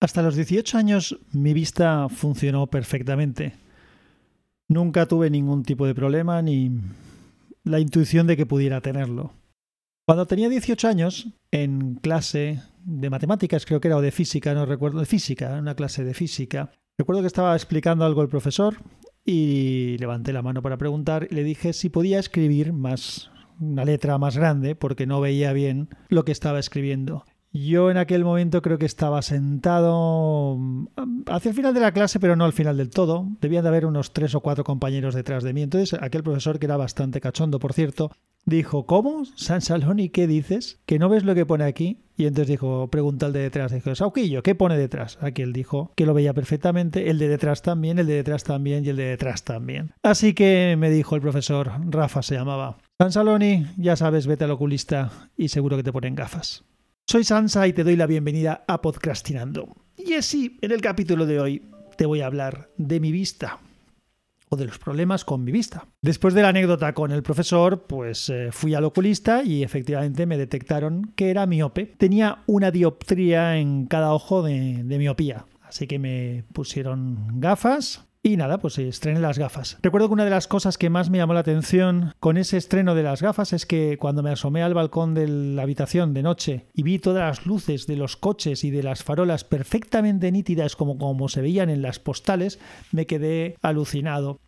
Hasta los 18 años mi vista funcionó perfectamente. Nunca tuve ningún tipo de problema ni la intuición de que pudiera tenerlo. Cuando tenía 18 años, en clase de matemáticas, creo que era, o de física, no recuerdo, de física, una clase de física, recuerdo que estaba explicando algo el profesor y levanté la mano para preguntar y le dije si podía escribir más una letra más grande porque no veía bien lo que estaba escribiendo. Yo en aquel momento creo que estaba sentado mm, hacia el final de la clase, pero no al final del todo. Debían de haber unos tres o cuatro compañeros detrás de mí. Entonces, aquel profesor, que era bastante cachondo, por cierto, dijo, ¿cómo? San Saloni, ¿qué dices? ¿Que no ves lo que pone aquí? Y entonces dijo, pregunta el de detrás, dijo, Sauquillo, ¿qué pone detrás? Aquí él dijo que lo veía perfectamente, el de detrás también, el de detrás también y el de detrás también. Así que me dijo el profesor, Rafa se llamaba, San Saloni, ya sabes, vete al oculista y seguro que te ponen gafas. Soy Sansa y te doy la bienvenida a Podcastinando. Y así, en el capítulo de hoy te voy a hablar de mi vista o de los problemas con mi vista. Después de la anécdota con el profesor, pues eh, fui al oculista y efectivamente me detectaron que era miope. Tenía una dioptría en cada ojo de, de miopía. Así que me pusieron gafas y nada, pues estrené las gafas. Recuerdo que una de las cosas que más me llamó la atención con ese estreno de las gafas es que cuando me asomé al balcón de la habitación de noche y vi todas las luces de los coches y de las farolas perfectamente nítidas como, como se veían en las postales, me quedé alucinado.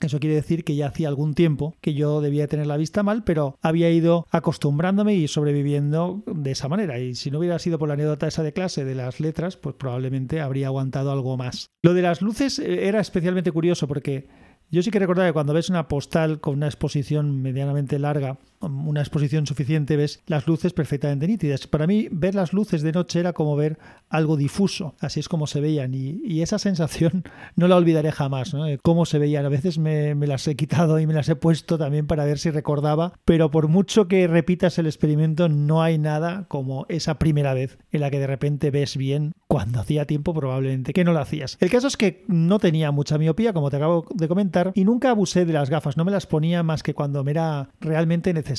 Eso quiere decir que ya hacía algún tiempo que yo debía tener la vista mal, pero había ido acostumbrándome y sobreviviendo de esa manera. Y si no hubiera sido por la anécdota esa de clase de las letras, pues probablemente habría aguantado algo más. Lo de las luces eh, era especialmente curioso porque yo sí que recordaba que cuando ves una postal con una exposición medianamente larga, una exposición suficiente, ves las luces perfectamente nítidas. Para mí, ver las luces de noche era como ver algo difuso, así es como se veían. Y, esa sensación no la olvidaré jamás, ¿no? cómo se veían. A veces me, me, las he quitado y me las he puesto también para ver si recordaba, pero por mucho que repitas el experimento, no hay nada como esa primera vez en la que de repente ves bien cuando hacía tiempo probablemente que no lo hacías. El caso es que no tenía mucha miopía, como te acabo de comentar y nunca abusé de las gafas, no me las ponía más que cuando me era realmente necesario,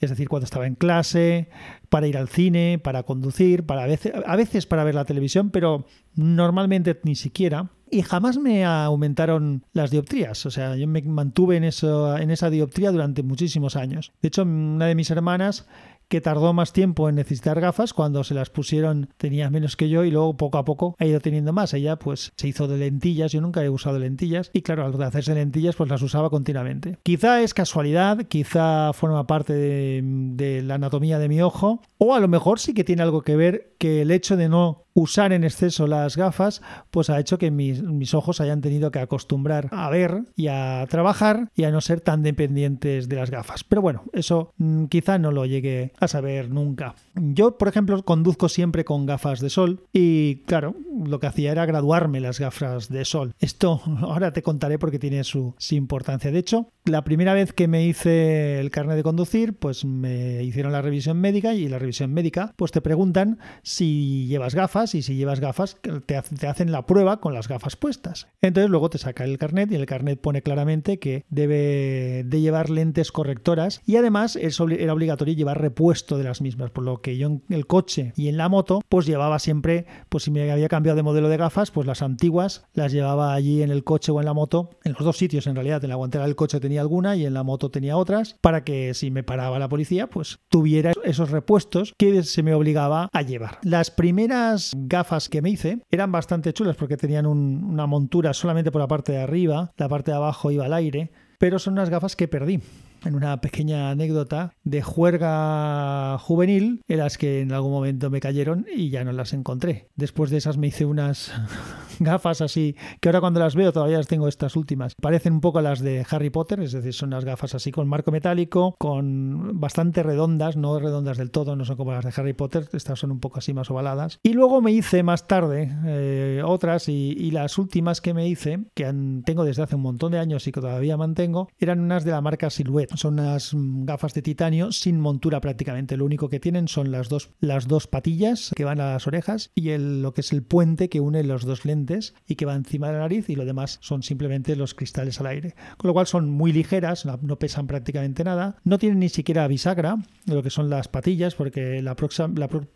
es decir, cuando estaba en clase, para ir al cine, para conducir, para a veces, a veces para ver la televisión, pero normalmente ni siquiera y jamás me aumentaron las dioptrías. O sea, yo me mantuve en, eso, en esa dioptría durante muchísimos años. De hecho, una de mis hermanas que tardó más tiempo en necesitar gafas, cuando se las pusieron tenía menos que yo y luego poco a poco ha ido teniendo más. Ella pues se hizo de lentillas, yo nunca he usado lentillas y claro, al hacerse lentillas pues las usaba continuamente. Quizá es casualidad, quizá forma parte de, la anatomía de mi ojo o a lo mejor sí que tiene algo que ver que el hecho de no usar en exceso las gafas, pues ha hecho que mis, mis, ojos hayan tenido que acostumbrar a ver y a trabajar y a no ser tan dependientes de las gafas. Pero bueno, eso mm, quizá no lo llegue a saber nunca. Yo, por ejemplo, conduzco siempre con gafas de sol y claro, lo que hacía era graduarme las gafas de sol. Esto ahora te contaré porque tiene su, importancia. De hecho, la primera vez que me hice el carnet de conducir, pues me hicieron la revisión médica y la revisión médica, pues te preguntan si llevas gafas y si llevas gafas te, hacen la prueba con las gafas puestas. Entonces luego te saca el carnet y el carnet pone claramente que debe de llevar lentes correctoras y además era obligatorio llevar repuesto de las mismas, por lo que yo en el coche y en la moto pues llevaba siempre, pues si me había cambiado de modelo de gafas, pues las antiguas las llevaba allí en el coche o en la moto, en los dos sitios en realidad, en la guantera del coche tenía alguna y en la moto tenía otras, para que si me paraba la policía pues tuviera esos repuestos que se me obligaba a llevar. Las primeras gafas que me hice eran bastante chulas porque tenían una montura solamente por la parte de arriba, la parte de abajo iba al aire, pero son unas gafas que perdí en una pequeña anécdota de juerga juvenil en las que en algún momento me cayeron y ya no las encontré. Después de esas me hice unas gafas así, que ahora cuando las veo todavía las tengo estas últimas. Parecen un poco las de Harry Potter, es decir, son unas gafas así con marco metálico, con bastante redondas, no redondas del todo, no son como las de Harry Potter, estas son un poco así más ovaladas. Y luego me hice más tarde eh, otras y, las últimas que me hice, que tengo desde hace un montón de años y que todavía mantengo, eran unas de la marca Silhouette son unas gafas de titanio sin montura prácticamente. Lo único que tienen son las dos, las dos patillas que van a las orejas y el, lo que es el puente que une los dos lentes y que va encima de la nariz y lo demás son simplemente los cristales al aire. Con lo cual son muy ligeras, no pesan prácticamente nada. No tienen ni siquiera bisagra, lo que son las patillas, porque la,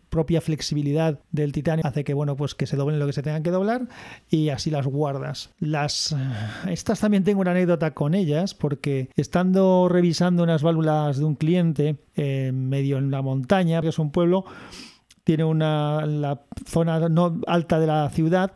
propia flexibilidad del titanio hace que bueno pues que se doblen lo que se tengan que doblar y así las guardas las estas también tengo una anécdota con ellas porque estando revisando unas válvulas de un cliente medio en la montaña que es un pueblo tiene una la zona no alta de la ciudad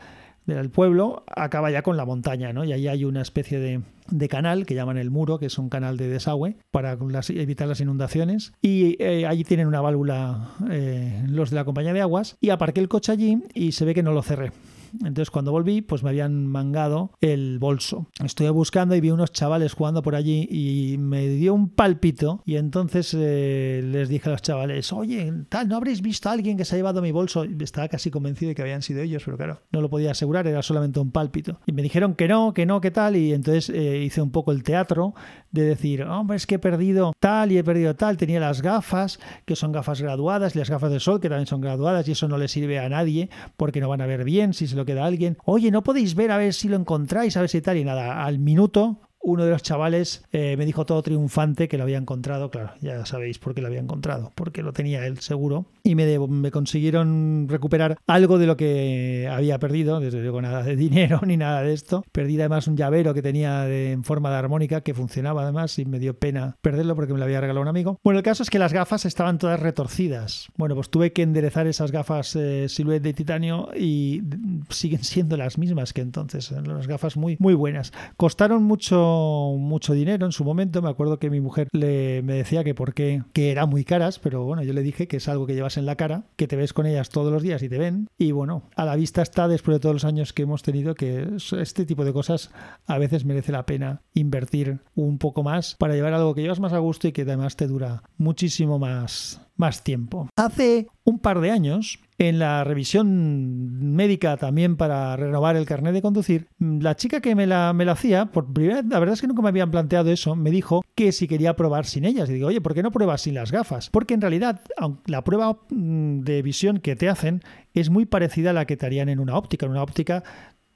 del pueblo acaba ya con la montaña, ¿no? Y ahí hay una especie de, de canal que llaman el muro, que es un canal de desagüe para evitar las inundaciones. Y eh, allí tienen una válvula eh, los de la compañía de aguas. Y aparqué el coche allí y se ve que no lo cerré. Entonces cuando volví, pues me habían mangado el bolso. Estoy buscando y vi unos chavales jugando por allí y me dio un palpito y entonces eh, les dije a los chavales, oye, tal, ¿no habréis visto a alguien que se ha llevado mi bolso? Estaba casi convencido de que habían sido ellos, pero claro, no lo podía asegurar, era solamente un pálpito. Y me dijeron que no, que no, que tal, y entonces eh, hice un poco el teatro de decir, hombre, es que he perdido tal y he perdido tal, tenía las gafas, que son gafas graduadas, y las gafas de sol, que también son graduadas, y eso no le sirve a nadie porque no van a ver bien si se lo queda alguien. Oye, ¿no podéis ver a ver si lo encontráis, a ver si tal? Y nada, al minuto uno de los chavales eh, me dijo todo triunfante que lo había encontrado, claro, ya sabéis por qué lo había encontrado, porque lo tenía él seguro, y me, me consiguieron recuperar algo de lo que había perdido, desde luego nada de dinero ni nada de esto. Perdí además un llavero que tenía en forma de armónica que funcionaba además y me dio pena perderlo porque me lo había regalado un amigo. Bueno, el caso es que las gafas estaban todas retorcidas. Bueno, pues tuve que enderezar esas gafas eh, de titanio y siguen siendo las mismas que entonces, las gafas muy, muy buenas. Costaron mucho mucho dinero en su momento. Me acuerdo que mi mujer le, me decía que por qué, que eran muy caras, pero bueno, yo le dije que es algo que llevas en la cara, que te ves con ellas todos los días y te ven. Y bueno, a la vista está después de todos los años que hemos tenido que este tipo de cosas a veces merece la pena invertir un poco más para llevar algo que llevas más a gusto y que además te dura muchísimo más, más tiempo. Hace un par de años, en la revisión médica también para renovar el carnet de conducir, la chica que me la, me la hacía, por primera la verdad es que nunca me habían planteado eso, me dijo que si quería probar sin ellas. Y digo, oye, ¿por qué no pruebas sin las gafas? Porque en realidad la prueba mm, de visión que te hacen es muy parecida a la que te harían en una óptica. En una óptica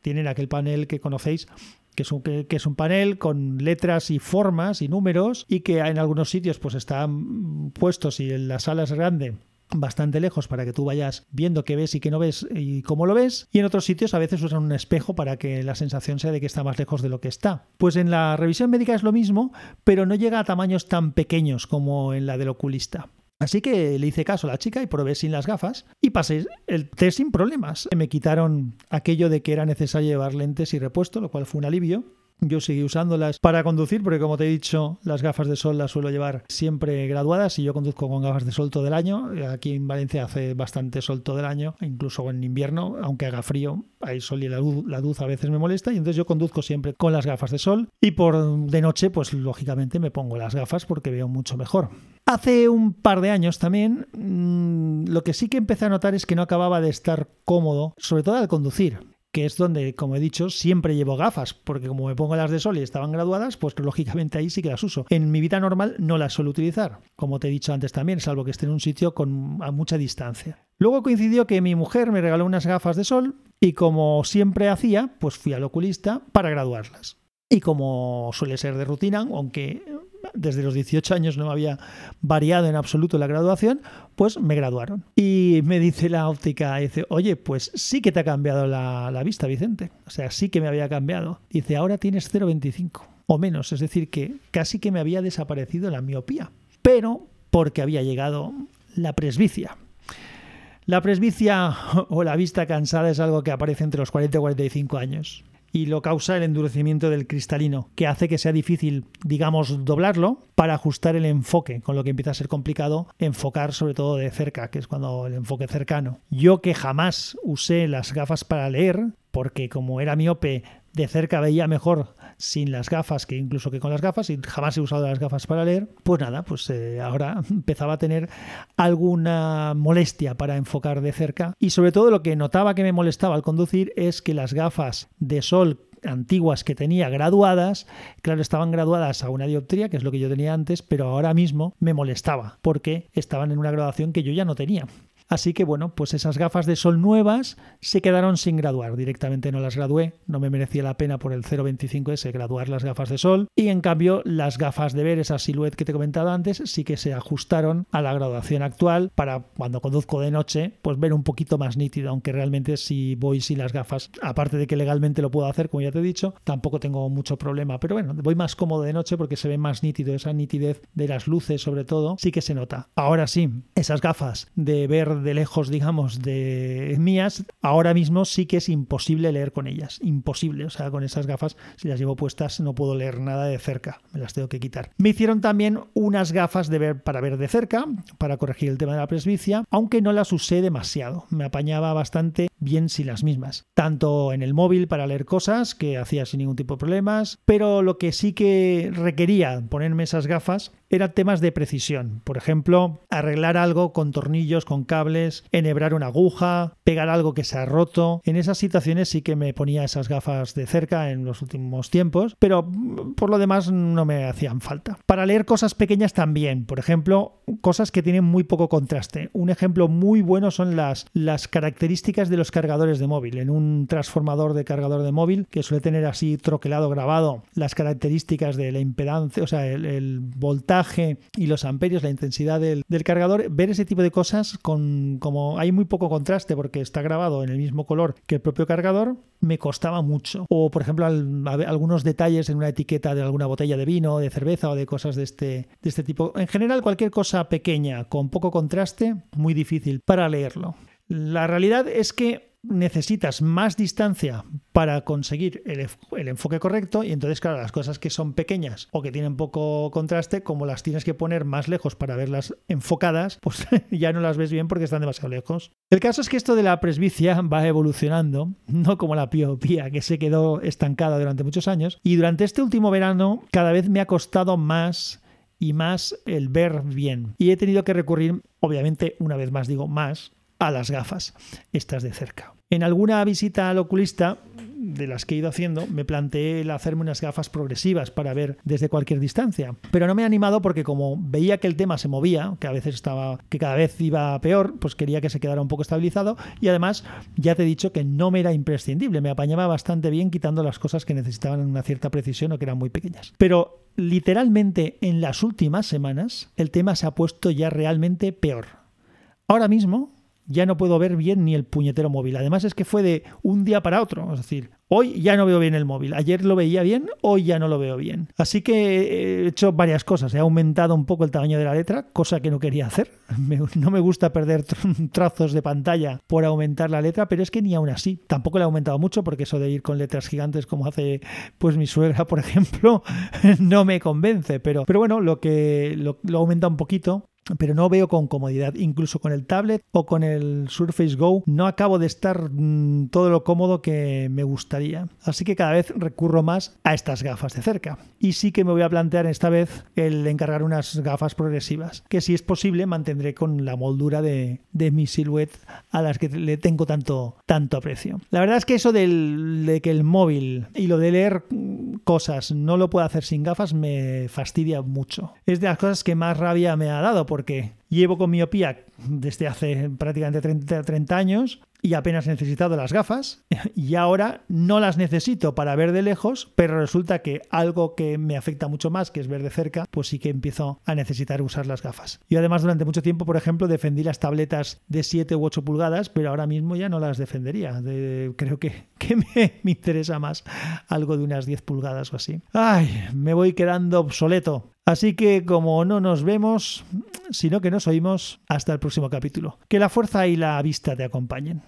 tienen aquel panel que conocéis que es, un, que, es un panel con letras y formas y números y que en algunos sitios pues están puestos y en la sala es grande bastante lejos para que tú vayas viendo qué ves y qué no ves y cómo lo ves y en otros sitios a veces usan un espejo para que la sensación sea de que está más lejos de lo que está. Pues en la revisión médica es lo mismo, pero no llega a tamaños tan pequeños como en la del oculista. Así que le hice caso a la chica y probé sin las gafas y pasé el test sin problemas. Me quitaron aquello de que era necesario llevar lentes y repuesto, lo cual fue un alivio. Yo seguí usándolas para conducir porque como te he dicho, las gafas de sol las suelo llevar siempre graduadas y yo conduzco con gafas de sol todo el año. Aquí en Valencia hace bastante sol todo el año, incluso en invierno, aunque haga frío, hay sol y la luz, la luz a veces me molesta y entonces yo conduzco siempre con las gafas de sol y por de noche pues lógicamente me pongo las gafas porque veo mucho mejor. Hace un par de años también, mm, lo que sí que empecé a notar es que no acababa de estar cómodo, sobre todo al conducir que es donde, como he dicho, siempre llevo gafas, porque como me pongo las de sol y estaban graduadas, pues lógicamente ahí sí que las uso. En mi vida normal no las suelo utilizar, como te he dicho antes también, salvo que esté en un sitio con a mucha distancia. Luego coincidió que mi mujer me regaló unas gafas de sol y como siempre hacía, pues fui al oculista para graduarlas. Y como suele ser de rutina, aunque desde los 18 años no había variado en absoluto la graduación, pues me graduaron. Y me dice la óptica, dice, oye, pues sí que te ha cambiado la, la vista, Vicente. O sea, sí que me había cambiado. Dice, ahora tienes 0,25 o menos, es decir, que casi que me había desaparecido la miopía, pero porque había llegado la presbicia. La presbicia o la vista cansada es algo que aparece entre los 40 y 45 años y lo causa el endurecimiento del cristalino, que hace que sea difícil, digamos, doblarlo para ajustar el enfoque, con lo que empieza a ser complicado enfocar sobre todo de cerca, que es cuando el enfoque cercano. Yo que jamás usé las gafas para leer, porque como era miope, de cerca veía mejor sin las gafas que incluso que con las gafas y jamás he usado las gafas para leer, pues nada, pues eh, ahora empezaba a tener alguna molestia para enfocar de cerca y sobre todo lo que notaba que me molestaba al conducir es que las gafas de sol antiguas que tenía graduadas, claro, estaban graduadas a una dioptría, que es lo que yo tenía antes, pero ahora mismo me molestaba porque estaban en una graduación que yo ya no tenía. Así que bueno, pues esas gafas de sol nuevas se quedaron sin graduar. Directamente no las gradué, no me merecía la pena por el 0.25S graduar las gafas de sol. Y en cambio, las gafas de ver, esa silhouette que te he comentado antes, sí que se ajustaron a la graduación actual para cuando conduzco de noche, pues ver un poquito más nítido. Aunque realmente si voy sin las gafas, aparte de que legalmente lo puedo hacer, como ya te he dicho, tampoco tengo mucho problema. Pero bueno, voy más cómodo de noche porque se ve más nítido. Esa nitidez de las luces, sobre todo, sí que se nota. Ahora sí, esas gafas de ver de lejos, digamos, de mías, ahora mismo sí que es imposible leer con ellas. Imposible. O sea, con esas gafas, si las llevo puestas, no puedo leer nada de cerca. Me las tengo que quitar. Me hicieron también unas gafas de ver para ver de cerca, para corregir el tema de la presbicia, aunque no las usé demasiado. Me apañaba bastante bien sin las mismas. Tanto en el móvil para leer cosas, que hacía sin ningún tipo de problemas, pero lo que sí que requería ponerme esas gafas eran temas de precisión. Por ejemplo, arreglar algo con tornillos, con cables, enhebrar una aguja, pegar algo que se ha roto. En esas situaciones sí que me ponía esas gafas de cerca en los últimos tiempos, pero mm, por lo demás no me hacían falta. Para leer cosas pequeñas también, por ejemplo, cosas que tienen muy poco contraste. Un ejemplo muy bueno son las, las características de los cargadores de móvil. En un transformador de cargador de móvil que suele tener así troquelado grabado las características de la impedancia, o sea, el, el voltaje y los amperios, la intensidad del, cargador, ver ese tipo de cosas con como hay muy poco contraste porque está grabado en el mismo color que el propio cargador, me costaba mucho. O, por ejemplo, algunos detalles en una etiqueta de alguna botella de vino, de cerveza o de cosas de este, de este tipo. En general, cualquier cosa pequeña con poco contraste, muy difícil para leerlo. La realidad es que necesitas más distancia para conseguir el, enfoque correcto y entonces claro las cosas que son pequeñas o que tienen poco contraste como las tienes que poner más lejos para verlas enfocadas pues ya no las ves bien porque están demasiado lejos. El caso es que esto de la presbicia va evolucionando no como la piopía que se quedó estancada durante muchos años. Y durante este último verano cada vez me ha costado más y más el ver bien. Y he tenido que recurrir obviamente una vez más digo más a las gafas, estas de cerca. En alguna visita al oculista de las que he ido haciendo, me planteé el hacerme unas gafas progresivas para ver desde cualquier distancia. Pero no me he animado porque como veía que el tema se movía, que a veces estaba, que cada vez iba peor, pues quería que se quedara un poco estabilizado. Y además, ya te he dicho que no me era imprescindible, me apañaba bastante bien quitando las cosas que necesitaban una cierta precisión o que eran muy pequeñas. Pero literalmente en las últimas semanas, el tema se ha puesto ya realmente peor. Ahora mismo, ya no puedo ver bien ni el puñetero móvil. Además es que fue de un día para otro. Es decir, hoy ya no veo bien el móvil. Ayer lo veía bien, hoy ya no lo veo bien. Así que he hecho varias cosas. He aumentado un poco el tamaño de la letra, cosa que no quería hacer. no me gusta perder trazos de pantalla por aumentar la letra, pero es que ni aún así. Tampoco le he aumentado mucho porque eso de ir con letras gigantes como hace pues mi suegra, por ejemplo, no me convence. Pero, pero bueno, lo que lo, lo aumenta un poquito pero no veo con comodidad. Incluso con el tablet o con el Surface Go no acabo de estar mm, todo lo cómodo que me gustaría. Así que cada vez recurro más a estas gafas de cerca. Y sí que me voy a plantear esta vez el encargar unas gafas progresivas, que si es posible mantendré con la moldura de, mi silhouette a las que le tengo tanto, tanto aprecio. La verdad es que eso de que el móvil y lo de leer cosas no lo puedo hacer sin gafas me fastidia mucho. Es de las cosas que más rabia me ha dado porque llevo con miopía desde hace prácticamente 30, 30 años y apenas he necesitado las gafas y ahora no las necesito para ver de lejos, pero resulta que algo que me afecta mucho más, que es ver de cerca, pues sí que empiezo a necesitar usar las gafas. Y además durante mucho tiempo, por ejemplo, defendí las tabletas de 7 u 8 pulgadas, pero ahora mismo ya no las defendería. creo que, que me, interesa más algo de unas 10 pulgadas o así. Ay, me voy quedando obsoleto. Así que como no nos vemos, sino que nos oímos, hasta el próximo capítulo. Que la fuerza y la vista te acompañen.